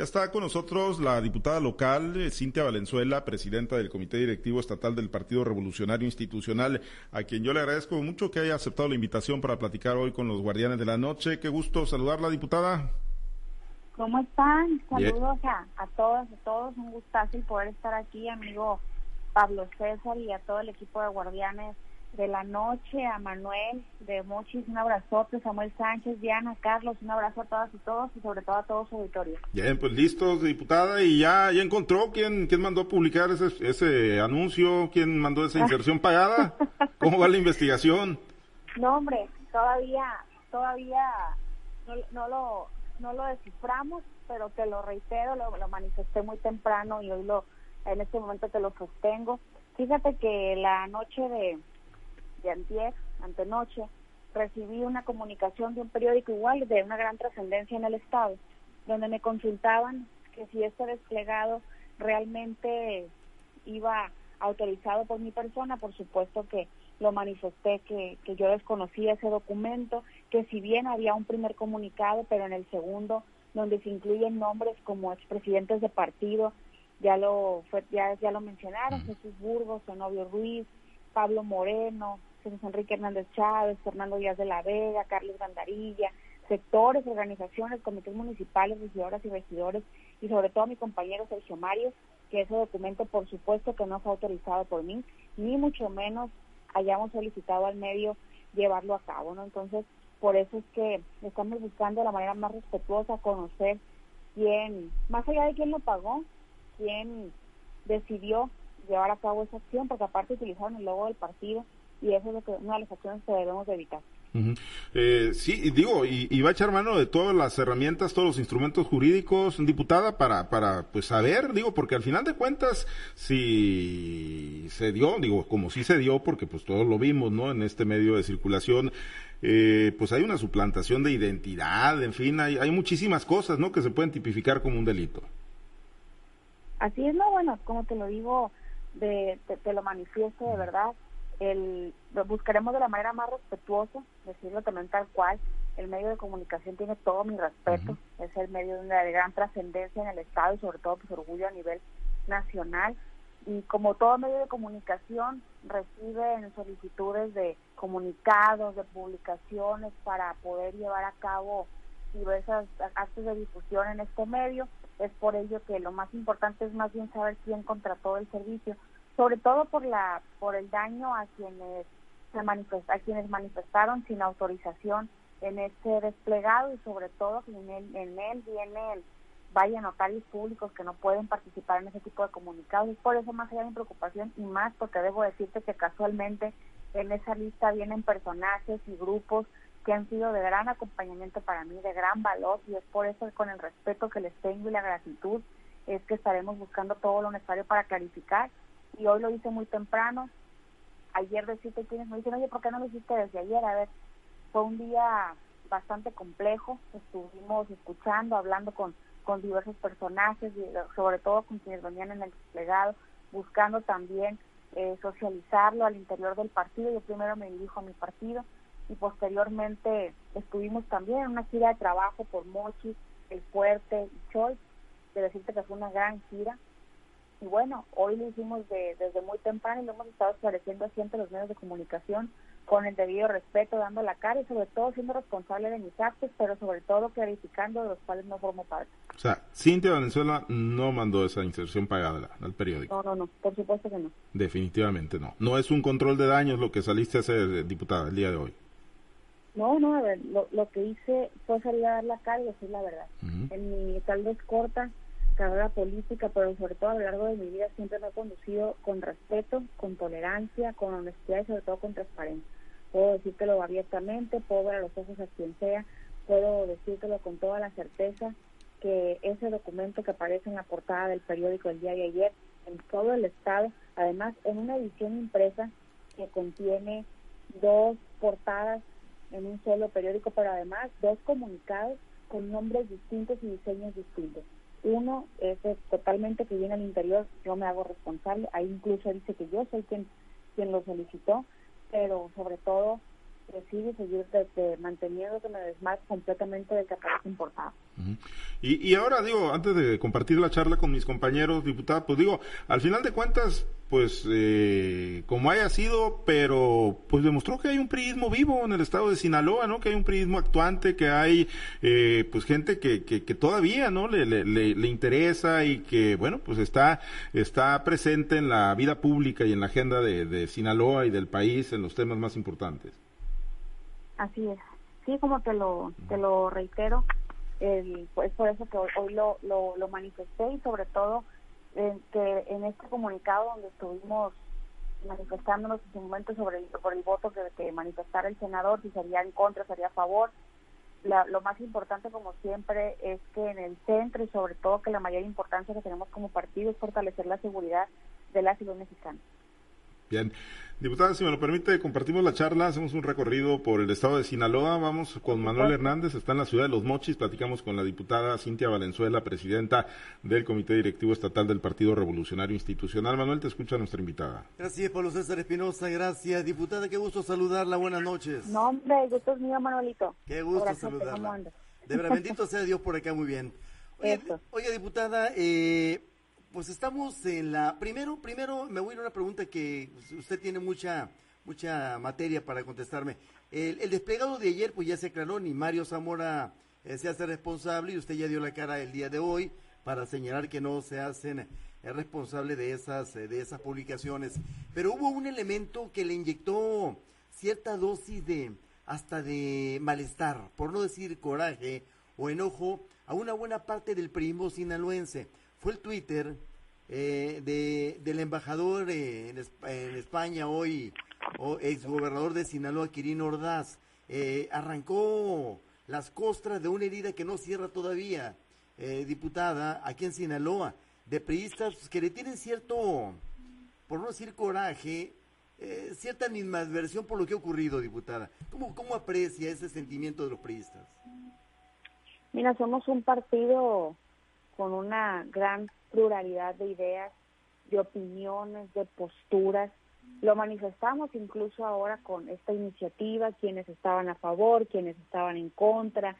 Ya está con nosotros la diputada local, eh, Cintia Valenzuela, presidenta del Comité Directivo Estatal del Partido Revolucionario Institucional, a quien yo le agradezco mucho que haya aceptado la invitación para platicar hoy con los Guardianes de la Noche. Qué gusto saludarla, diputada. ¿Cómo están? Saludos a, a todas, a todos. Un gustazo y poder estar aquí, amigo Pablo César y a todo el equipo de Guardianes de la noche, a Manuel de Mochis, un abrazote, Samuel Sánchez, Diana, Carlos, un abrazo a todas y todos y sobre todo a todo su auditorio. Bien, pues listos, diputada, y ya, ya encontró quién, quién mandó a publicar ese, ese anuncio, quién mandó esa inserción pagada, ¿cómo va la investigación? No, hombre, todavía, todavía no, no lo, no lo desciframos, pero te lo reitero, lo, lo manifesté muy temprano y hoy lo, en este momento te lo sostengo. Fíjate que la noche de de antier, antenoche, recibí una comunicación de un periódico igual de una gran trascendencia en el Estado, donde me consultaban que si este desplegado realmente iba autorizado por mi persona, por supuesto que lo manifesté que, que yo desconocía ese documento, que si bien había un primer comunicado, pero en el segundo, donde se incluyen nombres como expresidentes de partido, ya lo fue, ya, ya lo mencionaron, Jesús Burgos, Zenobio Ruiz, Pablo Moreno, Jesús Enrique Hernández Chávez, Fernando Díaz de la Vega, Carlos Gandarilla, sectores, organizaciones, comités municipales, regidoras y regidores, y sobre todo mi compañero Sergio Mario, que ese documento por supuesto que no fue autorizado por mí, ni mucho menos hayamos solicitado al medio llevarlo a cabo, ¿no? Entonces, por eso es que estamos buscando la manera más respetuosa conocer quién, más allá de quién lo pagó, quién decidió llevar a cabo esa acción, porque aparte utilizaron el logo del partido, y eso es lo que, una de las acciones que debemos evitar. eh, sí, digo, y, va a echar mano de todas las herramientas, todos los instrumentos jurídicos, diputada, para, para pues saber, digo, porque al final de cuentas, si se dio, digo, como sí se dio, porque pues todos lo vimos, ¿no? En este medio de circulación, eh, pues hay una suplantación de identidad, en fin, hay, hay muchísimas cosas, ¿no? Que se pueden tipificar como un delito. Así es, no, bueno, como te lo digo, de, te lo manifiesto de verdad el, buscaremos de la manera más respetuosa, decirlo también tal cual. El medio de comunicación tiene todo mi respeto, es el medio de una gran trascendencia en el Estado y sobre todo pues orgullo a nivel nacional. Y como todo medio de comunicación reciben solicitudes de comunicados, de publicaciones para poder llevar a cabo diversos actos de difusión en este medio. Es por ello que lo más importante es más bien saber quién contrató el servicio sobre todo por la por el daño a quienes se manifesta, a quienes manifestaron sin autorización en este desplegado y sobre todo que en él, en él vienen vaya notarios públicos que no pueden participar en ese tipo de comunicados. Es por eso más allá de mi preocupación y más porque debo decirte que casualmente en esa lista vienen personajes y grupos que han sido de gran acompañamiento para mí, de gran valor y es por eso con el respeto que les tengo y la gratitud es que estaremos buscando todo lo necesario para clarificar y hoy lo hice muy temprano. Ayer decirte quienes me dicen, oye, ¿por qué no lo hiciste desde ayer? A ver, fue un día bastante complejo, estuvimos escuchando, hablando con, con diversos personajes, sobre todo con quienes venían en el desplegado, buscando también eh, socializarlo al interior del partido. Yo primero me dirijo a mi partido y posteriormente estuvimos también en una gira de trabajo por Mochi, El Fuerte y Choy. De decirte que fue una gran gira, y bueno, hoy lo hicimos desde muy temprano y lo hemos estado esclareciendo así ante los medios de comunicación con el debido respeto, dando la cara y sobre todo siendo responsable de mis actos, pero sobre todo clarificando de los cuales no formo parte. O sea, Cintia Venezuela no mandó esa inserción pagada al periódico. No, no, no, por supuesto que no. Definitivamente no. No es un control de daños lo que saliste a hacer, diputada, el día de hoy. No, no, a ver, lo, que hice fue salir a dar la cara y decir la verdad. En mi tal vez corta carrera política, pero sobre todo a lo largo de mi vida siempre me he conducido con respeto, con tolerancia, con honestidad y sobre todo con transparencia. Puedo decírtelo abiertamente, puedo ver a los ojos a quien sea, puedo decírtelo con toda la certeza que ese documento que aparece en la portada del periódico el día de ayer, en todo el estado, además en una edición impresa que contiene dos portadas en un solo periódico, pero además dos comunicados con nombres distintos y diseños distintos. Uno es, totalmente que viene al interior, yo me hago responsable, ahí incluso dice que yo soy quien, quien lo solicitó, pero sobre todo decide seguir manteniendo que me desmarque completamente de que aparece importado. Y, y ahora digo, antes de compartir la charla con mis compañeros diputados, pues digo, al final de cuentas, pues eh, como haya sido, pero pues demostró que hay un priismo vivo en el estado de Sinaloa, ¿no? Que hay un priismo actuante, que hay eh, pues gente que, que, que todavía, ¿no? Le, le, le, interesa y que, bueno, pues está, está presente en la vida pública y en la agenda de, de Sinaloa y del país en los temas más importantes. Así es. Sí, como te lo, te lo reitero, el, pues por eso que hoy, hoy lo, lo, lo manifesté y sobre todo que en este comunicado donde estuvimos manifestándonos en su momento sobre el, por el voto que, manifestara el senador, si sería en contra, sería a favor. La, lo más importante, como siempre, es que en el centro y sobre todo que la mayor importancia que tenemos como partido es fortalecer la seguridad de la ciudad mexicana. Bien. Diputada, si me lo permite, compartimos la charla, hacemos un recorrido por el estado de Sinaloa, vamos con Manuel Hernández, está en la ciudad de Los Mochis, platicamos con la diputada Cintia Valenzuela, presidenta del Comité Directivo Estatal del Partido Revolucionario Institucional. Manuel, te escucha nuestra invitada. Gracias, Pablo César Espinosa, gracias. Diputada, qué gusto saludarla, buenas noches. No, hombre, gusto es mío, Manuelito. Qué gusto saludarla. De verdad, bendito sea Dios por acá, muy bien. Oye, oye diputada, eh, pues estamos en la primero primero me voy a ir a una pregunta que usted tiene mucha mucha materia para contestarme. El, el desplegado de ayer pues ya se aclaró ni Mario Zamora eh, se hace responsable y usted ya dio la cara el día de hoy para señalar que no se hacen eh, responsable de esas eh, de esas publicaciones. Pero hubo un elemento que le inyectó cierta dosis de hasta de malestar por no decir coraje o enojo a una buena parte del primo sinaloense fue el Twitter eh, de, del embajador eh, en, España hoy, o exgobernador de Sinaloa, Quirino Ordaz. Eh, arrancó las costras de una herida que no cierra todavía, eh, diputada, aquí en Sinaloa, de priistas que le tienen cierto, por no decir coraje, eh, cierta animadversión por lo que ha ocurrido, diputada. ¿Cómo, ¿Cómo aprecia ese sentimiento de los priistas? Mira, somos un partido con una gran pluralidad de ideas, de opiniones, de posturas. Lo manifestamos incluso ahora con esta iniciativa, quienes estaban a favor, quienes estaban en contra,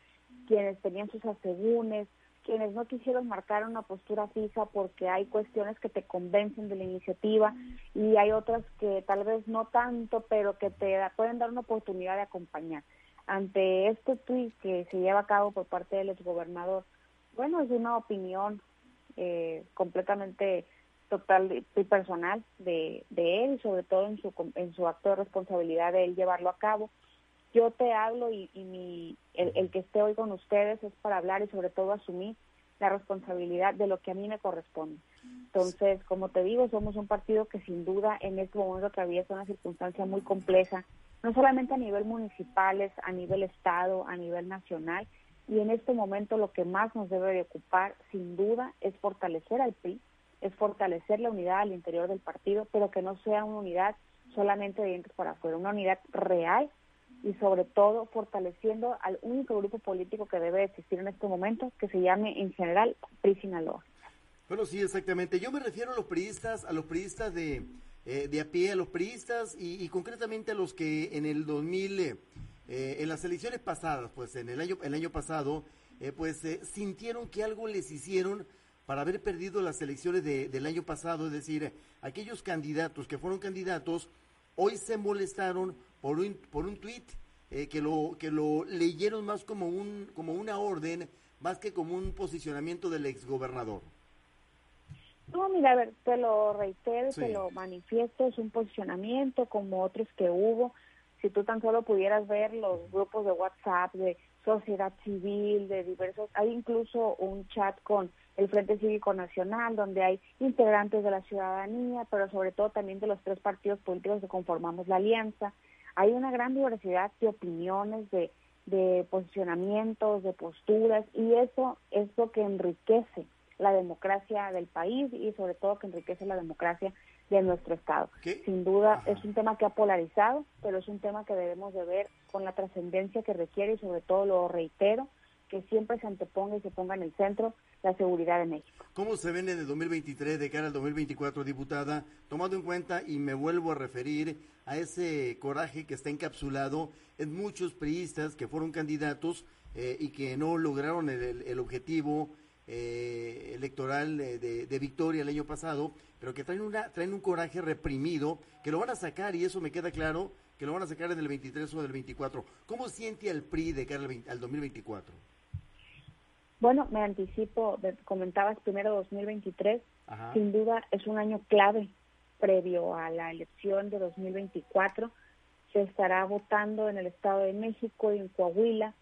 quienes tenían sus asegúnes, quienes no quisieron marcar una postura fija porque hay cuestiones que te convencen de la iniciativa y hay otras que tal vez no tanto, pero que te pueden dar una oportunidad de acompañar. Ante este tweet que se lleva a cabo por parte del exgobernador, bueno, es una opinión eh, completamente total y personal de, de él sobre todo en su, en su acto de responsabilidad de él llevarlo a cabo. Yo te hablo y, y mi, el, el que esté hoy con ustedes es para hablar y sobre todo asumir la responsabilidad de lo que a mí me corresponde. Entonces, como te digo, somos un partido que sin duda en este momento atraviesa una circunstancia muy compleja, no solamente a nivel municipal, a nivel estado, a nivel nacional, y en este momento lo que más nos debe de ocupar, sin duda, es fortalecer al PRI, es fortalecer la unidad al interior del partido, pero que no sea una unidad solamente de dientes para afuera, una unidad real y sobre todo fortaleciendo al único grupo político que debe existir en este momento, que se llame en general PRI Sinaloa. Bueno, sí, exactamente. Yo me refiero a los priistas, a los priistas de, eh, de a pie, a los priistas y, y, concretamente a los que en el 2000... Eh, eh, en las elecciones pasadas, pues en el año, el año pasado, eh, pues eh, sintieron que algo les hicieron para haber perdido las elecciones de, del año pasado, es decir, aquellos candidatos que fueron candidatos hoy se molestaron por un, por un tuit que, lo, que lo leyeron más como, un, como una orden, más que como un posicionamiento del exgobernador. No, mira, a ver, te lo reitero, sí. te lo manifiesto, es un posicionamiento como otros que hubo si tú tan solo pudieras ver los grupos de WhatsApp de sociedad civil, de diversos, hay incluso un chat con el Frente Cívico Nacional, donde hay integrantes de la ciudadanía, pero sobre todo también de los tres partidos políticos que conformamos la alianza. Hay una gran diversidad de opiniones, de, de posicionamientos, de posturas, y eso es lo que enriquece la democracia del país y sobre todo que enriquece la democracia de nuestro Estado. ¿Qué? Sin duda Ajá. es un tema que ha polarizado, pero es un tema que debemos de ver con la trascendencia que requiere y sobre todo lo reitero, que siempre se anteponga y se ponga en el centro la seguridad de México. ¿Cómo se ven en el 2023 de cara al 2024, diputada, tomando en cuenta y me vuelvo a referir a ese coraje que está encapsulado en muchos priistas que fueron candidatos eh, y que no lograron el, objetivo eh, electoral de, victoria el año pasado, pero que traen, una, traen un coraje reprimido, que lo van a sacar, y eso me queda claro, que lo van a sacar en el 23 o el 24. ¿Cómo siente al PRI de cara al, al 2024? Bueno, me anticipo, comentabas primero 2023, sin duda es un año clave previo a la elección de 2024. Se estará votando en el Estado de México y en Coahuila.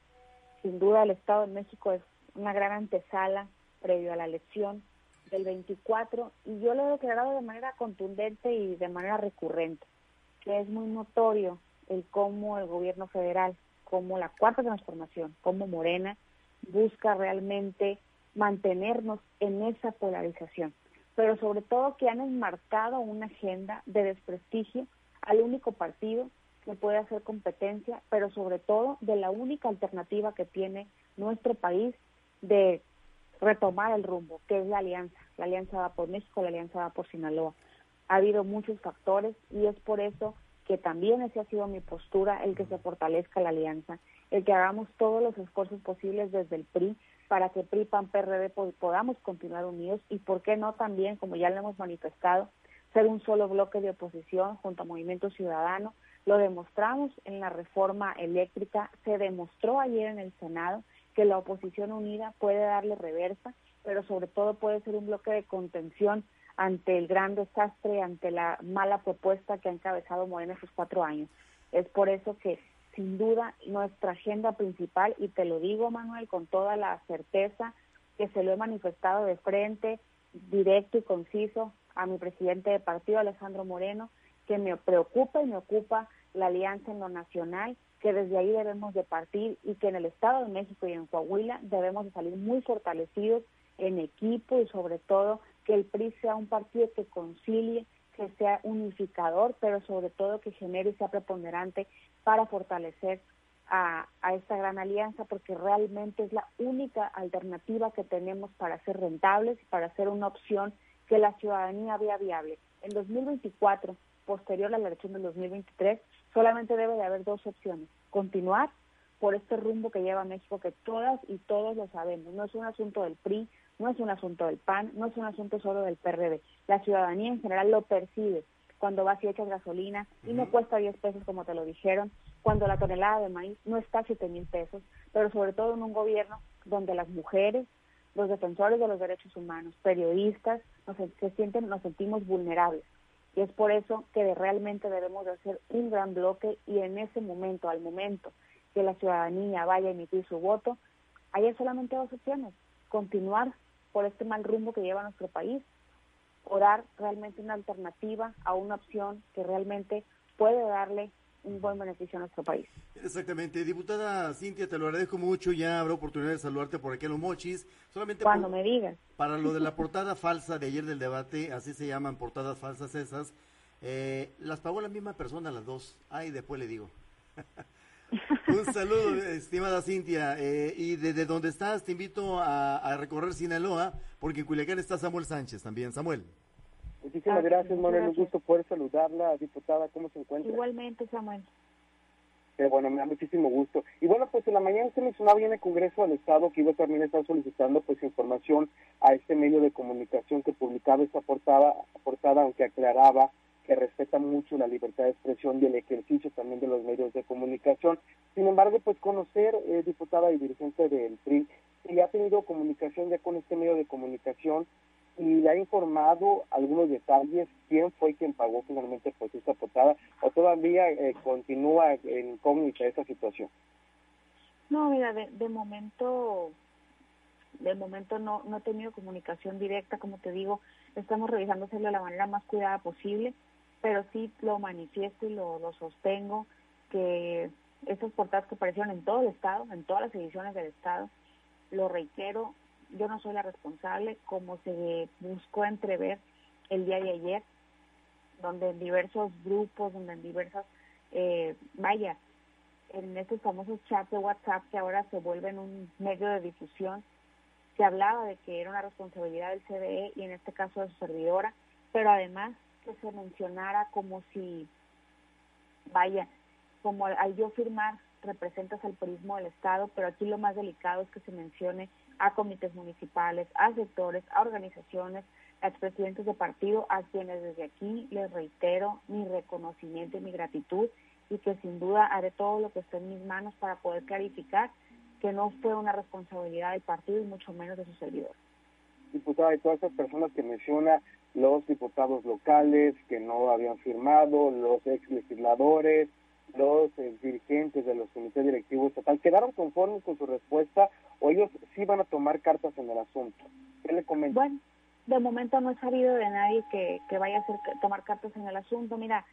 Sin duda el Estado de México es una gran antesala previo a la elección del 24 y yo lo he declarado de manera contundente y de manera recurrente, que es muy notorio el cómo el gobierno federal, como la cuarta transformación, como Morena, busca realmente mantenernos en esa polarización, pero sobre todo que han enmarcado una agenda de desprestigio al único partido que puede hacer competencia, pero sobre todo de la única alternativa que tiene nuestro país de retomar el rumbo, que es la alianza. La alianza va por México, la alianza va por Sinaloa. Ha habido muchos factores y es por eso que también esa ha sido mi postura, el que se fortalezca la alianza, el que hagamos todos los esfuerzos posibles desde el PRI para que PRI, PAN, PRD podamos continuar unidos y por qué no también, como ya lo hemos manifestado, ser un solo bloque de oposición junto a Movimiento Ciudadano. Lo demostramos en la reforma eléctrica, se demostró ayer en el Senado que la oposición unida puede darle reversa, pero sobre todo puede ser un bloque de contención ante el gran desastre, ante la mala propuesta que ha encabezado Morena estos cuatro años. Es por eso que, sin duda, nuestra agenda principal, y te lo digo, Manuel, con toda la certeza que se lo he manifestado de frente, directo y conciso a mi presidente de partido, Alejandro Moreno, que me preocupa y me ocupa la alianza en lo nacional, que desde ahí debemos de partir y que en el Estado de México y en Coahuila debemos de salir muy fortalecidos en equipo y sobre todo que el PRI sea un partido que concilie, que sea unificador, pero sobre todo que genere y sea preponderante para fortalecer a, esta gran alianza, porque realmente es la única alternativa que tenemos para ser rentables y para ser una opción que la ciudadanía vea viable. En 2024, posterior a la elección del 2023, solamente debe de haber dos opciones. Continuar por este rumbo que lleva México, que todas y todos lo sabemos. No es un asunto del PRI, no es un asunto del PAN, no es un asunto solo del PRD. La ciudadanía en general lo percibe cuando vas y echas gasolina y no cuesta 10 pesos como te lo dijeron, cuando la tonelada de maíz no está a 7 mil pesos, pero sobre todo en un gobierno donde las mujeres, los defensores de los derechos humanos, periodistas, nos, se sienten, nos sentimos vulnerables. Y es por eso que realmente debemos de hacer un gran bloque y en ese momento, al momento que la ciudadanía vaya a emitir su voto, hay solamente dos opciones, continuar por este mal rumbo que lleva nuestro país, o dar realmente una alternativa a una opción que realmente puede darle un buen beneficio a nuestro país. Exactamente. Diputada Cintia, te lo agradezco mucho. Ya habrá oportunidad de saludarte por aquí en los mochis. Solamente Cuando me digas. Para lo de la portada falsa de ayer del debate, así se llaman portadas falsas esas, eh, las pagó la misma persona las dos. Ay, después le digo. Un saludo, estimada Cintia. Eh, y desde donde estás, te invito a, recorrer Sinaloa, porque en Culiacán está Samuel Sánchez también. Samuel. Muchísimas gracias, Manuel. Un gusto poder saludarla, diputada. ¿Cómo se encuentra? Igualmente, Samuel. bueno, me da muchísimo gusto. Y bueno, pues en la mañana se mencionaba en el Congreso del Estado que iba a también estar solicitando pues información a este medio de comunicación que publicaba esta portada, portada aunque aclaraba que respeta mucho la libertad de expresión y el ejercicio también de los medios de comunicación. Sin embargo, pues conocer, eh, diputada y dirigente del PRI, si ha tenido comunicación ya con este medio de comunicación y le ha informado algunos detalles, quién fue quien pagó finalmente pues esta portada, o todavía eh, continúa en incógnita esa situación. No, mira, de, de momento de momento no, no he tenido comunicación directa, como te digo, estamos revisándoselo de la manera más cuidada posible pero sí lo manifiesto y lo, lo sostengo que estos portadas que aparecieron en todo el Estado, en todas las ediciones del Estado, lo reitero, yo no soy la responsable, como se buscó entrever el día de ayer, donde en diversos grupos, donde en diversas, eh, vaya, en estos famosos chats de WhatsApp que ahora se vuelven un medio de difusión, se hablaba de que era una responsabilidad del CDE y en este caso de su servidora, pero además se mencionara como si, vaya, como al yo firmar representas al turismo del Estado, pero aquí lo más delicado es que se mencione a comités municipales, a sectores, a organizaciones, a expresidentes de partido, a quienes desde aquí les reitero mi reconocimiento y mi gratitud y que sin duda haré todo lo que esté en mis manos para poder clarificar que no fue una responsabilidad del partido y mucho menos de sus servidores. Diputada, de todas esas personas que menciona, los diputados locales que no habían firmado, los ex legisladores, los eh, dirigentes de los comités directivos estatal, ¿quedaron conformes con su respuesta o ellos sí van a tomar cartas en el asunto? ¿Qué le comenta? Bueno, de momento no he sabido de nadie que, que vaya a tomar cartas en el asunto. Mira,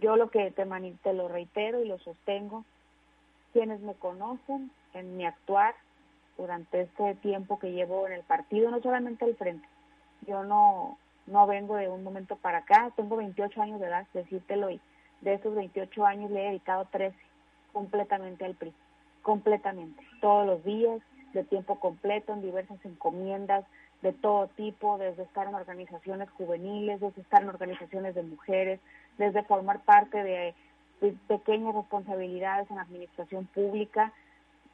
yo lo que te, te lo reitero y lo sostengo, quienes me conocen en mi actuar durante este tiempo que llevo en el partido, no solamente al frente, yo no, no vengo de un momento para acá, tengo 28 años de edad, decírtelo, y de esos 28 años le he dedicado 13 completamente al PRI, completamente, todos los días, de tiempo completo, en diversas encomiendas, de todo tipo, desde estar en organizaciones juveniles, desde estar en organizaciones de mujeres, desde formar parte de, pequeñas responsabilidades en administración pública.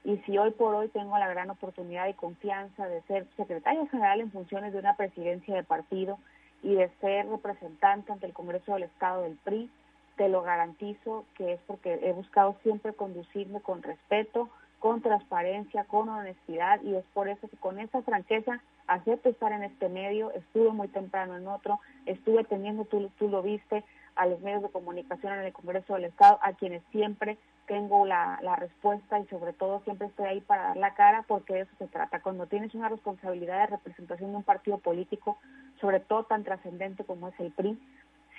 Y si hoy por hoy tengo la gran oportunidad y confianza de ser secretaria general en funciones de una presidencia de partido y de ser representante ante el Congreso del Estado del PRI, te lo garantizo que es porque he buscado siempre conducirme con respeto, con transparencia, con honestidad y es por eso que con esa franqueza acepto estar en este medio, estuve muy temprano en otro, estuve teniendo, tú, tú lo viste, a los medios de comunicación en el Congreso del Estado, a quienes siempre tengo la, la respuesta y sobre todo siempre estoy ahí para dar la cara porque de eso se trata. Cuando tienes una responsabilidad de representación de un partido político, sobre todo tan trascendente como es el PRI,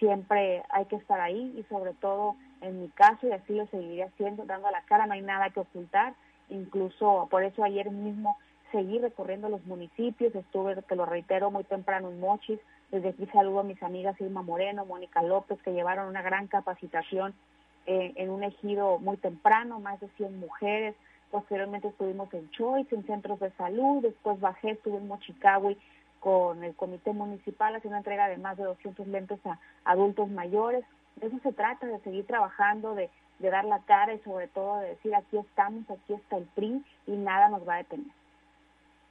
siempre hay que estar ahí y sobre todo en mi caso, y así lo seguiré haciendo, dando la cara, no hay nada que ocultar, incluso por eso ayer mismo seguí recorriendo los municipios, estuve, te lo reitero, muy temprano en Mochis, desde aquí saludo a mis amigas Irma Moreno, Mónica López, que llevaron una gran capacitación eh, en un ejido muy temprano, más de 100 mujeres. Posteriormente estuvimos en Choice, en centros de salud. Después bajé, estuve en Mochicawi con el comité municipal haciendo entrega de más de 200 lentes a adultos mayores. De eso se trata, de seguir trabajando, de, de dar la cara y sobre todo de decir aquí estamos, aquí está el PRI y nada nos va a detener.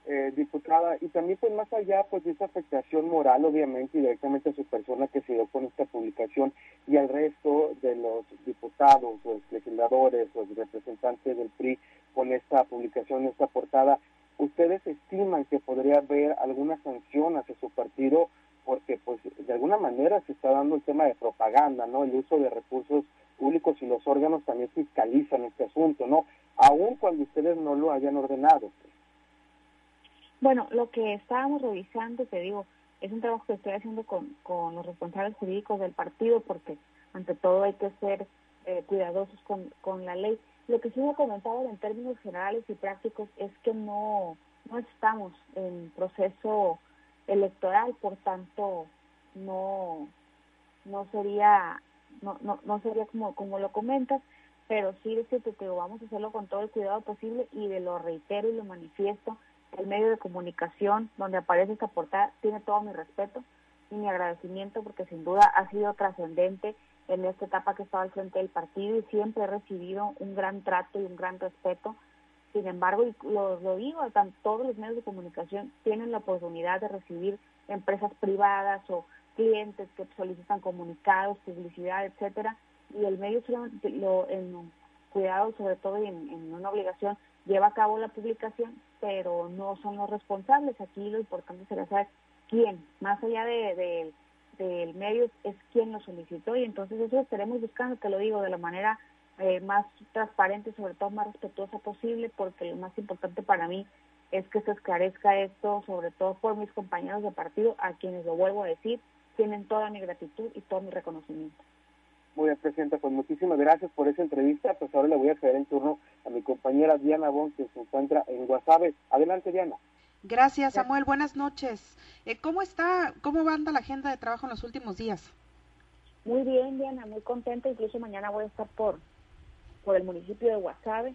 Eh, diputada, y también pues más allá pues de esa afectación moral obviamente y directamente a su persona que se dio con esta publicación y al resto de los diputados, los legisladores, los representantes del PRI con esta publicación, esta portada, ¿ustedes estiman que podría haber alguna sanción hacia su partido? Porque pues de alguna manera se está dando el tema de propaganda, ¿no? El uso de recursos públicos y los órganos también fiscalizan este asunto, ¿no? Aun cuando ustedes no lo hayan ordenado. Bueno, lo que estábamos revisando, te digo, es un trabajo que estoy haciendo con, con los responsables jurídicos del partido porque ante todo hay que ser eh, cuidadosos con, con la ley. Lo que sí me comentado en términos generales y prácticos es que no, no estamos en proceso electoral, por tanto no, no sería no, no, no sería como, como lo comentas, pero sí decirte que vamos a hacerlo con todo el cuidado posible y de lo reitero y lo manifiesto el medio de comunicación donde aparece esta portada tiene todo mi respeto y mi agradecimiento porque sin duda ha sido trascendente en esta etapa que estaba al frente del partido y siempre he recibido un gran trato y un gran respeto. Sin embargo, y lo, lo digo, todos los medios de comunicación tienen la oportunidad de recibir empresas privadas o clientes que solicitan comunicados, publicidad, etcétera, y el medio lo, en cuidado sobre todo y en una obligación lleva a cabo la publicación, pero no son los responsables. Aquí lo importante será saber quién, más allá de, del medio, es quién lo solicitó y entonces eso estaremos buscando, te lo digo, de la manera eh, más transparente, sobre todo más respetuosa posible, porque lo más importante para mí es que se esclarezca esto, sobre todo por mis compañeros de partido, a quienes lo vuelvo a decir, tienen toda mi gratitud y todo mi reconocimiento. Muy bien, Presidenta, pues muchísimas gracias por esa entrevista. Pues ahora le voy a ceder en turno a mi compañera Diana Bon, que se encuentra en Guasave. Adelante, Diana. Gracias, Samuel. Buenas noches. Eh, ¿Cómo está, cómo anda la agenda de trabajo en los últimos días? Muy bien, Diana, muy contenta. Incluso mañana voy a estar por, por el municipio de Guasave.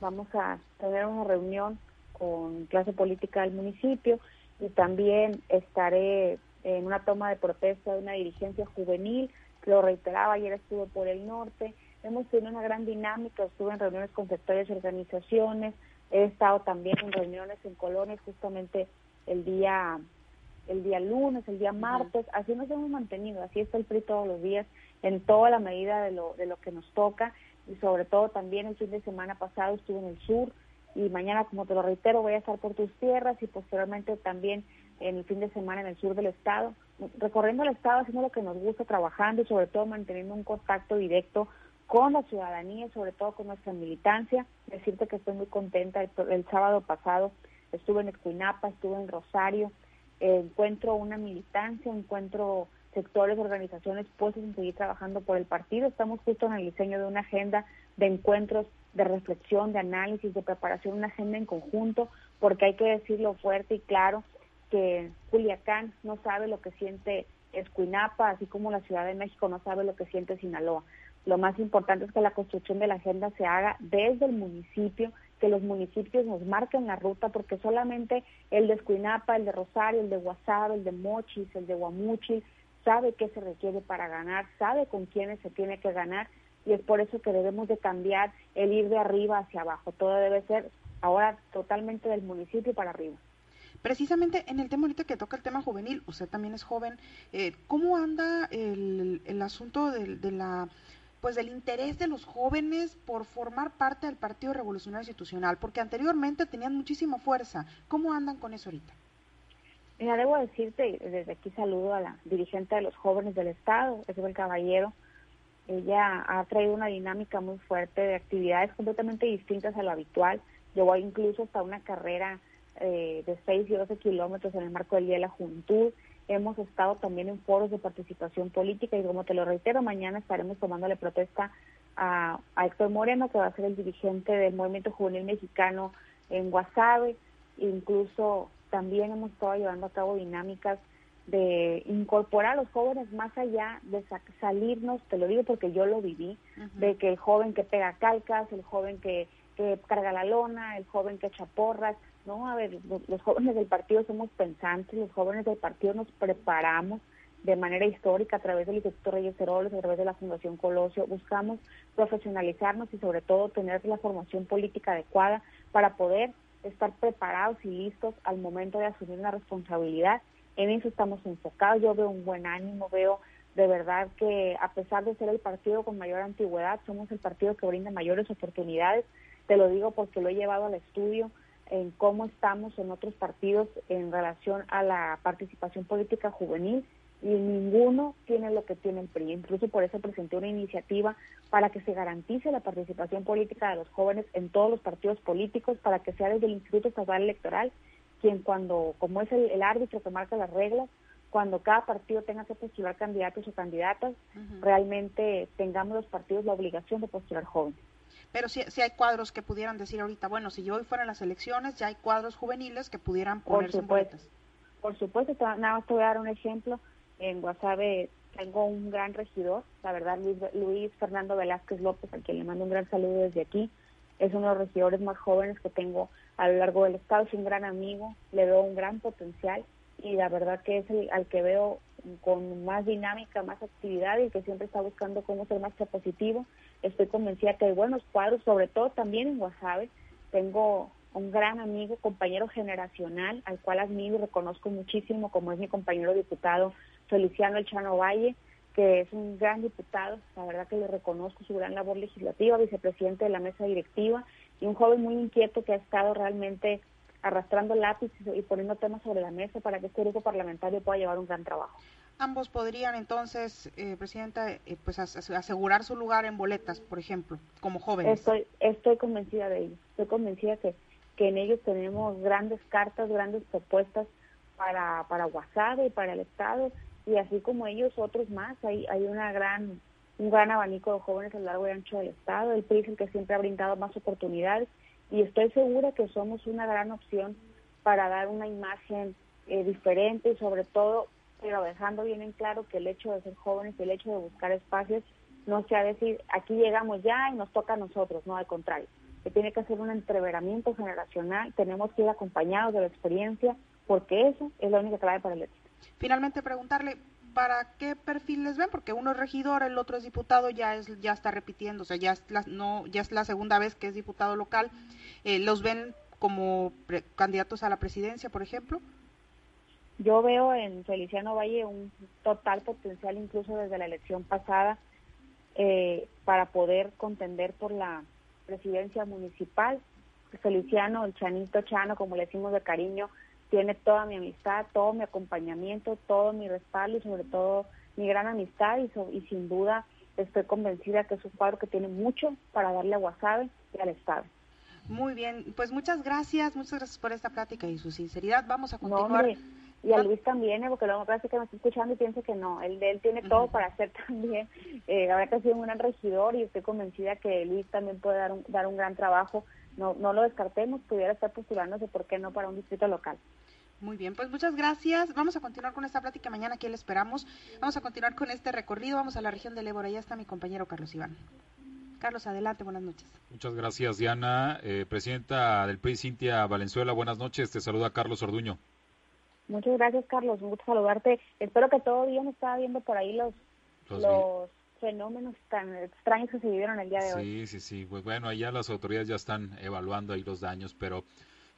Vamos a tener una reunión con clase política del municipio y también estaré en una toma de protesta de una dirigencia juvenil lo reiteraba, ayer estuve por el norte, hemos tenido una gran dinámica, estuve en reuniones con sectores y organizaciones, he estado también en reuniones en colonias justamente el día el día lunes, el día martes, así nos hemos mantenido, así está el PRI todos los días, en toda la medida de lo, de lo que nos toca, y sobre todo también el fin de semana pasado estuve en el sur, y mañana, como te lo reitero, voy a estar por tus tierras y posteriormente también en el fin de semana en el sur del estado, recorriendo el estado haciendo lo que nos gusta, trabajando y sobre todo manteniendo un contacto directo con la ciudadanía, sobre todo con nuestra militancia. Decirte que estoy muy contenta. El, sábado pasado estuve en Escuinapa, estuve en Rosario, encuentro una militancia, encuentro sectores, organizaciones puestos en seguir trabajando por el partido. Estamos justo en el diseño de una agenda de encuentros, de reflexión, de análisis, de preparación, una agenda en conjunto, porque hay que decirlo fuerte y claro que Culiacán no sabe lo que siente Escuinapa, así como la Ciudad de México no sabe lo que siente Sinaloa. Lo más importante es que la construcción de la agenda se haga desde el municipio, que los municipios nos marquen la ruta, porque solamente el de Escuinapa, el de Rosario, el de Guasave, el de Mochis, el de Guamuchil, sabe qué se requiere para ganar, sabe con quiénes se tiene que ganar, y es por eso que debemos de cambiar el ir de arriba hacia abajo. Todo debe ser ahora totalmente del municipio para arriba. Precisamente en el tema ahorita que toca el tema juvenil, usted también es joven, eh, ¿cómo anda el, el asunto de la pues del interés de los jóvenes por formar parte del Partido Revolucionario Institucional, porque anteriormente tenían muchísima fuerza. ¿Cómo andan con eso ahorita? Mira, debo decirte, desde aquí saludo a la dirigente de los jóvenes del Estado, el Caballero. Ella ha traído una dinámica muy fuerte de actividades completamente distintas a lo habitual. Llevó incluso hasta una carrera eh, de 6 y 12 kilómetros en el marco del Día de la Juventud hemos estado también en foros de participación política y como te lo reitero, mañana estaremos tomándole protesta a, Héctor Moreno, que va a ser el dirigente del Movimiento Juvenil Mexicano en Guasave. Incluso también hemos estado llevando a cabo dinámicas de incorporar a los jóvenes más allá de salirnos, te lo digo porque yo lo viví, de que el joven que pega calcas, el joven que, que carga la lona, el joven que echa porras, no, a ver, los, jóvenes del partido somos pensantes, los jóvenes del partido nos preparamos de manera histórica a través del Instituto Reyes Heroles, a través de la Fundación Colosio, buscamos profesionalizarnos y sobre todo tener la formación política adecuada para poder estar preparados y listos al momento de asumir una responsabilidad. En eso estamos enfocados, yo veo un buen ánimo, veo de verdad que a pesar de ser el partido con mayor antigüedad, somos el partido que brinda mayores oportunidades, te lo digo porque lo he llevado al estudio, en cómo estamos en otros partidos en relación a la participación política juvenil y ninguno tiene lo que tiene el PRI. Incluso por eso presenté una iniciativa para que se garantice la participación política de los jóvenes en todos los partidos políticos, para que sea desde el Instituto Estatal Electoral quien cuando, como es el, árbitro que marca las reglas, cuando cada partido tenga que postular candidatos o candidatas, realmente tengamos los partidos la obligación de postular jóvenes. Pero si hay cuadros que pudieran decir ahorita, bueno, si yo hoy fuera a las elecciones, ya hay cuadros juveniles que pudieran ponerse Por supuesto, por supuesto nada más te voy a dar un ejemplo. En Guasave tengo un gran regidor, la verdad, Luis, Luis Fernando Velázquez López, al que le mando un gran saludo desde aquí. Es uno de los regidores más jóvenes que tengo a lo largo del estado, es un gran amigo, le veo un gran potencial y la verdad que es el al que veo con más dinámica, más actividad y que siempre está buscando cómo ser más propositivo. Estoy convencida que hay buenos cuadros, sobre todo también en Guasave. Tengo un gran amigo, compañero generacional, al cual admiro y reconozco muchísimo, como es mi compañero diputado Feliciano El Chano Valle, que es un gran diputado, la verdad que le reconozco su gran labor legislativa, vicepresidente de la mesa directiva y un joven muy inquieto que ha estado realmente arrastrando lápiz y poniendo temas sobre la mesa para que este grupo parlamentario pueda llevar un gran trabajo. Ambos podrían entonces, eh, Presidenta, eh, pues asegurar su lugar en boletas, por ejemplo, como jóvenes. Estoy, estoy convencida de ello. Estoy convencida que, que en ellos tenemos grandes cartas, grandes propuestas para, para Guasave y para el Estado, y así como ellos, otros más. Hay, hay una gran, un gran abanico de jóvenes a lo largo y ancho del Estado. El PRI es el que siempre ha brindado más oportunidades y estoy segura que somos una gran opción para dar una imagen eh, diferente y sobre todo, pero dejando bien en claro que el hecho de ser jóvenes y el hecho de buscar espacios no sea decir aquí llegamos ya y nos toca a nosotros, no al contrario, que tiene que ser un entreveramiento generacional, tenemos que ir acompañados de la experiencia porque eso es la única clave para el éxito. Finalmente preguntarle, para qué perfil les ven, porque uno es regidor, el otro es diputado, ya es ya está repitiendo, o sea, ya es la, segunda vez que es diputado local. Eh, ¿Los ven como candidatos a la presidencia, por ejemplo? Yo veo en Feliciano Valle un total potencial, incluso desde la elección pasada, eh, para poder contender por la presidencia municipal. Feliciano, el Chanito Chano, como le decimos de cariño, tiene toda mi amistad, todo mi acompañamiento, todo mi respaldo y sobre todo mi gran amistad y, y sin duda estoy convencida que es un cuadro que tiene mucho para darle a Guasave y al Estado. Muy bien, pues muchas gracias, muchas gracias por esta plática y su sinceridad. Vamos a continuar. y a Luis también, ¿eh? porque luego parece que me está escuchando y piensa que no, él, él tiene todo para hacer también. Eh, ahora que ha sido un gran regidor y estoy convencida que Luis también puede dar un, dar un gran trabajo. No, no lo descartemos, pudiera estar postulándose, ¿por qué no?, para un distrito local. Muy bien, pues muchas gracias. Vamos a continuar con esta plática mañana, aquí le esperamos. Vamos a continuar con este recorrido. Vamos a la región de Ébora. Ya está mi compañero Carlos Iván. Carlos, adelante, buenas noches. Muchas gracias, Diana. Eh, presidenta del PRI, Cintia Valenzuela, buenas noches. Te saluda Carlos Orduño. Muchas gracias, Carlos. Un gusto saludarte. Espero que todo bien estaba viendo por ahí los, los, fenómenos tan extraños que se vivieron el día de hoy. Sí, sí, sí. Pues bueno, allá las autoridades ya están evaluando ahí los daños, pero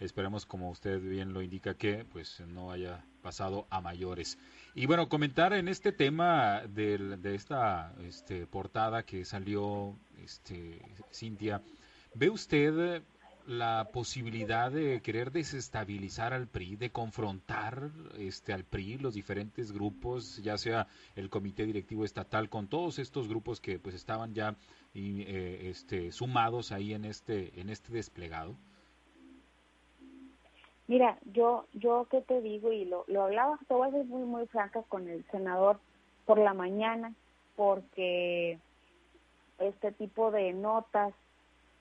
Esperemos, como usted bien lo indica, que pues no haya pasado a mayores. Y bueno, comentar en este tema de, de esta este, portada que salió este, Cintia, ¿ve usted la posibilidad de querer desestabilizar al PRI, de confrontar este al PRI, los diferentes grupos, ya sea el comité directivo estatal con todos estos grupos que pues estaban ya eh, este, sumados ahí en este en este desplegado. Mira, yo, yo qué te digo, y lo, lo hablaba, te voy a ser muy, muy franca con el senador por la mañana, porque este tipo de notas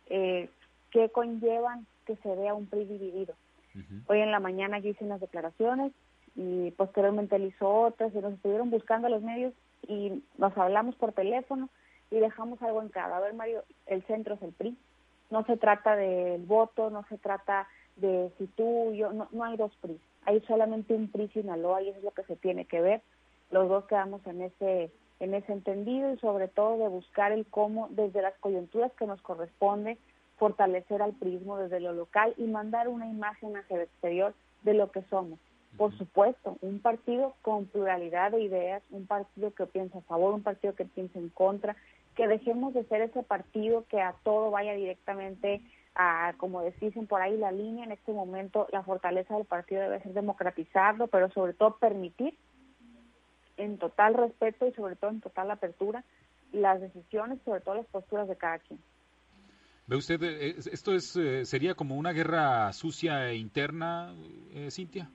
eh, que conllevan que se vea un PRI dividido. Hoy en la mañana yo hice unas declaraciones y posteriormente él hizo otras y nos estuvieron buscando los medios y nos hablamos por teléfono y dejamos algo en cada. A ver, Mario, el centro es el PRI. No se trata del voto, no se trata de si tú yo, no, no hay dos PRI, hay solamente un PRI Sinaloa y eso es lo que se tiene que ver. Los dos quedamos en ese, en ese entendido y sobre todo de buscar el cómo desde las coyunturas que nos corresponde fortalecer al prismo desde lo local y mandar una imagen hacia el exterior de lo que somos. Por supuesto, un partido con pluralidad de ideas, un partido que piensa a favor, un partido que piensa en contra, que dejemos de ser ese partido que a todo vaya directamente como dicen por ahí, la línea en este momento, la fortaleza del partido debe ser democratizarlo, pero sobre todo permitir en total respeto y sobre todo en total apertura las decisiones, sobre todo las posturas de cada quien. ¿Ve usted, eh, esto es, eh, sería como una guerra sucia e interna, eh, Cintia?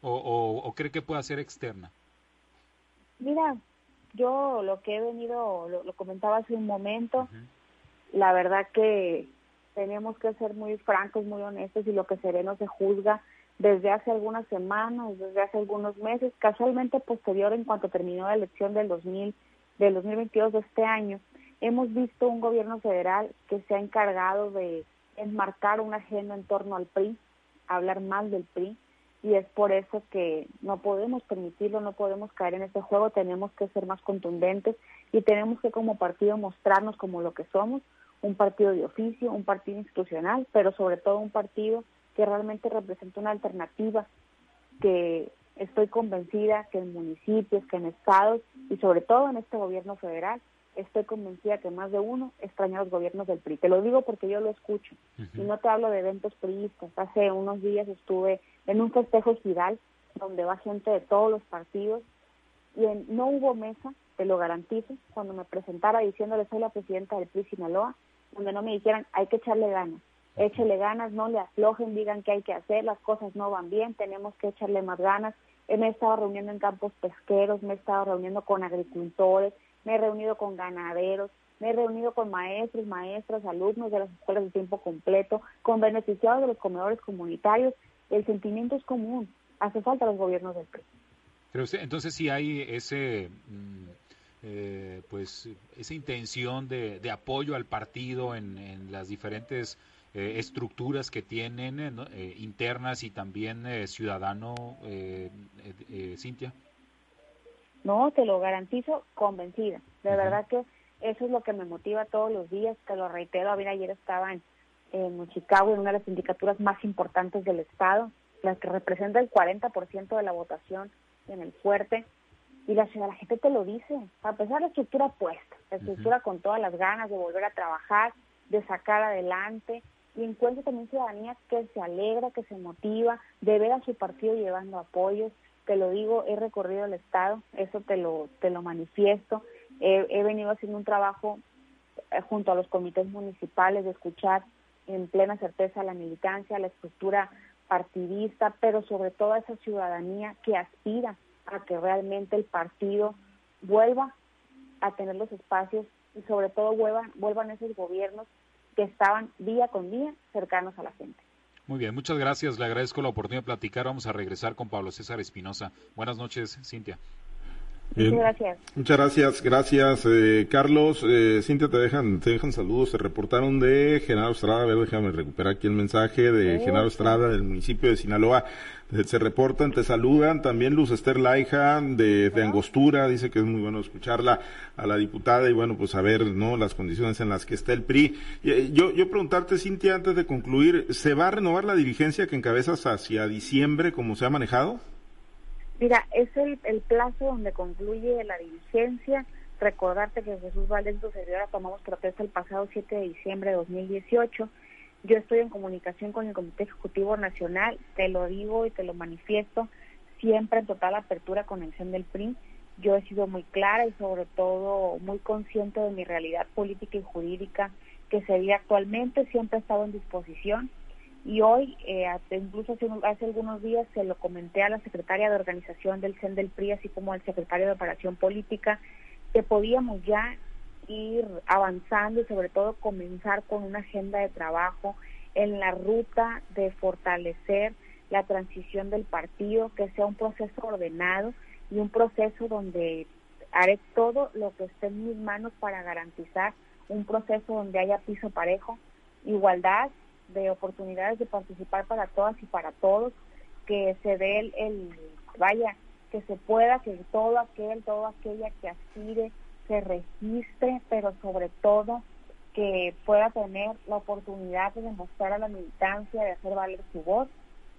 O, cree que pueda ser externa? Mira, yo lo que he venido, lo, comentaba hace un momento, la verdad que tenemos que ser muy francos, muy honestos y lo que se ve no se juzga desde hace algunas semanas, desde hace algunos meses, casualmente posterior en cuanto terminó la elección del 2000, del 2022 de este año, hemos visto un gobierno federal que se ha encargado de enmarcar una agenda en torno al PRI, hablar mal del PRI, y es por eso que no podemos permitirlo, no podemos caer en este juego, tenemos que ser más contundentes y tenemos que como partido mostrarnos como lo que somos, un partido de oficio, un partido institucional, pero sobre todo un partido que realmente representa una alternativa que estoy convencida que en municipios, que en estados y sobre todo en este gobierno federal, estoy convencida que más de uno extraña los gobiernos del PRI. Te lo digo porque yo lo escucho y no te hablo de eventos priistas. Hace unos días estuve en un festejo giral donde va gente de todos los partidos y no hubo mesa, te lo garantizo, cuando me presentara diciéndole soy la presidenta del PRI Sinaloa, donde no me dijeran hay que echarle ganas, échele ganas, no le aflojen, digan que hay que hacer, las cosas no van bien, tenemos que echarle más ganas. Me he estado reuniendo en campos pesqueros, me he estado reuniendo con agricultores, me he reunido con ganaderos, me he reunido con maestros, maestras, alumnos de las escuelas de tiempo completo, con beneficiados de los comedores comunitarios. El sentimiento es común, hace falta los gobiernos del PRI. Pero entonces si hay ese mm, eh, pues esa intención de, apoyo al partido en, las diferentes eh, estructuras que tienen eh, internas y también ciudadano, Cintia? No, te lo garantizo convencida. De verdad que eso es lo que me motiva todos los días, te lo reitero, a ver, ayer estaba en, en Chicago, en una de las sindicaturas más importantes del Estado, la que representa el 40% de la votación en el fuerte, y la, la gente te lo dice, a pesar de la estructura puesta, la estructura con todas las ganas de volver a trabajar, de sacar adelante, y encuentra también ciudadanía que se alegra, que se motiva, de ver a su partido llevando apoyos, te lo digo, he recorrido el Estado, eso te lo, te lo manifiesto, he, venido haciendo un trabajo eh, junto a los comités municipales de escuchar en plena certeza la militancia, la estructura partidista, pero sobre todo a esa ciudadanía que aspira a que realmente el partido vuelva a tener los espacios y sobre todo vuelvan, vuelvan esos gobiernos que estaban día con día cercanos a la gente. Muy bien, muchas gracias. Le agradezco la oportunidad de platicar. Vamos a regresar con Pablo César Espinosa. Buenas noches, Cintia. Muchas gracias. Muchas gracias, gracias eh, Carlos. Eh, Cintia, te dejan, te dejan saludos. Se reportaron de Genaro Estrada. A ver, déjame recuperar aquí el mensaje de Genaro Estrada del municipio de Sinaloa. Eh, se reportan, te saludan. También Luz Esther Laija de, de Angostura. Dice que es muy bueno escucharla a la diputada y bueno, pues a ver, ¿no? Las condiciones en las que está el PRI. Eh, yo, yo preguntarte, Cintia, antes de concluir, ¿se va a renovar la dirigencia que encabezas hacia diciembre como se ha manejado? Mira, es el, el plazo donde concluye la diligencia. Recordarte que Jesús Valdés Servidora tomamos protesta el pasado 7 de diciembre de 2018. Yo estoy en comunicación con el Comité Ejecutivo Nacional, te lo digo y te lo manifiesto, siempre en total apertura con mención del PRI. Yo he sido muy clara y sobre todo muy consciente de mi realidad política y jurídica que se vive actualmente, siempre he estado en disposición y hoy, eh, incluso hace, algunos días, se lo comenté a la secretaria de organización del CEN del PRI, así como al secretario de Operación Política, que podíamos ya ir avanzando y sobre todo comenzar con una agenda de trabajo en la ruta de fortalecer la transición del partido, que sea un proceso ordenado y un proceso donde haré todo lo que esté en mis manos para garantizar un proceso donde haya piso parejo, igualdad de oportunidades de participar para todas y para todos, que se dé el, vaya, que se pueda, que todo aquel, toda aquella que aspire se registre, pero sobre todo que pueda tener la oportunidad de demostrar a la militancia, de hacer valer su voz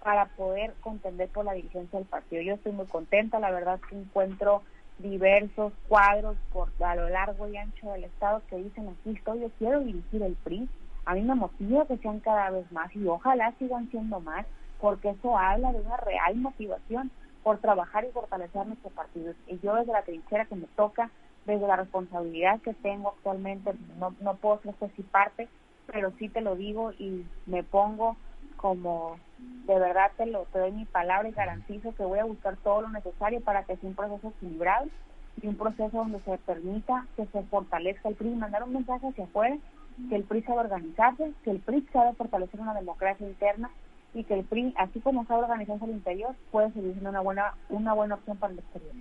para poder contender por la dirigencia del partido. Yo estoy muy contenta, la verdad que encuentro diversos cuadros por a lo largo y ancho del estado que dicen aquí estoy, yo quiero dirigir el PRI, a mí me motiva que sean cada vez más y ojalá sigan siendo más, porque eso habla de una real motivación por trabajar y fortalecer nuestro partido. Y yo desde la trinchera que me toca, desde la responsabilidad que tengo actualmente, no, no puedo ser si parte, pero sí te lo digo y me pongo como de verdad te lo te doy mi palabra y garantizo que voy a buscar todo lo necesario para que sea un proceso equilibrado y un proceso donde se permita que se fortalezca el PRI mandar un mensaje hacia afuera que el PRI sabe organizarse, que el PRI sabe fortalecer una democracia interna y que el PRI, así como sabe organizarse al interior, puede seguir siendo una buena, una buena opción para el exterior.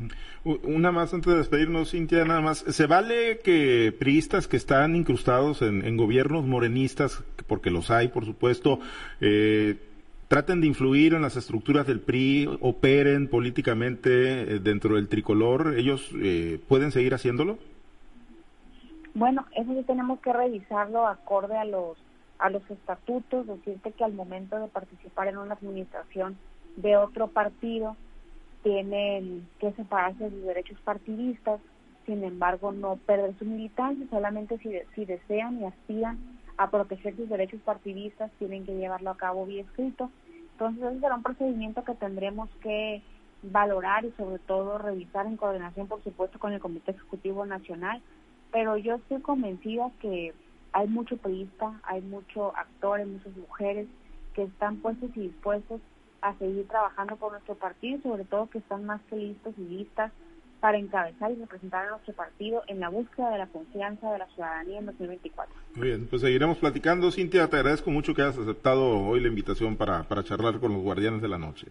Una más antes de despedirnos, Cintia, nada más. ¿Se vale que priistas que están incrustados en, gobiernos morenistas, porque los hay, por supuesto, eh, traten de influir en las estructuras del PRI, operen políticamente eh, dentro del tricolor? ¿Ellos eh, pueden seguir haciéndolo? Bueno, eso sí tenemos que revisarlo acorde a los a los estatutos, decirte que al momento de participar en una administración de otro partido tienen que separarse de sus derechos partidistas, sin embargo no perder su militancia, solamente si, si desean y aspiran a proteger sus derechos partidistas tienen que llevarlo a cabo vía escrito. Entonces ese será un procedimiento que tendremos que valorar y sobre todo revisar en coordinación por supuesto con el Comité Ejecutivo Nacional pero yo estoy convencida que hay mucho periodista, hay mucho actor, hay muchas mujeres que están puestos y dispuestos a seguir trabajando por nuestro partido y sobre todo que están más que listos y listas para encabezar y representar a nuestro partido en la búsqueda de la confianza de la ciudadanía en 2024. Muy bien, pues seguiremos platicando. Cintia, te agradezco mucho que hayas aceptado hoy la invitación para, para charlar con los guardianes de la noche.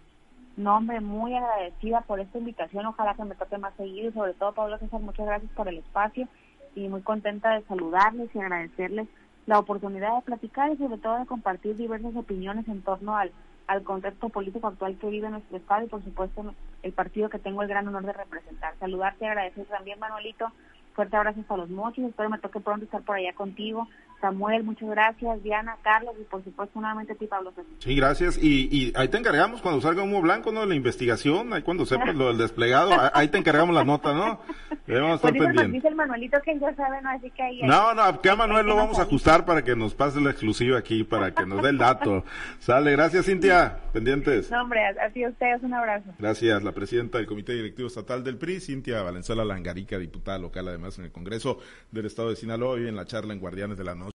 No, hombre, muy agradecida por esta invitación. Ojalá que me toque más seguido y sobre todo, Pablo César, muchas gracias por el espacio y muy contenta de saludarles y agradecerles la oportunidad de platicar y sobre todo de compartir diversas opiniones en torno al, al contexto político actual que vive nuestro estado y por supuesto el partido que tengo el gran honor de representar. Saludarte y agradecer también, Manuelito. Fuerte abrazo a los mochis. Espero me toque pronto estar por allá contigo Samuel, muchas gracias, Diana, Carlos y por supuesto nuevamente a ti, Pablo. Sí, gracias. Y, y ahí te encargamos cuando salga humo blanco, ¿no? La investigación, ahí cuando sepas lo del desplegado, ahí te encargamos la nota, ¿no? Debemos estar pues dice el Manuelito que ya sabe, ¿no? Así que ahí... No, no, que a Manuel lo vamos a ajustar para que nos pase la exclusiva aquí, para que nos dé el dato. Sale, gracias Cintia, pendientes. No, hombre, así ustedes, un abrazo. Gracias, la presidenta del Comité Directivo Estatal del PRI, Cintia Valenzuela Langarica, diputada local además en el Congreso del Estado de Sinaloa, hoy en la charla en Guardianes de la Noche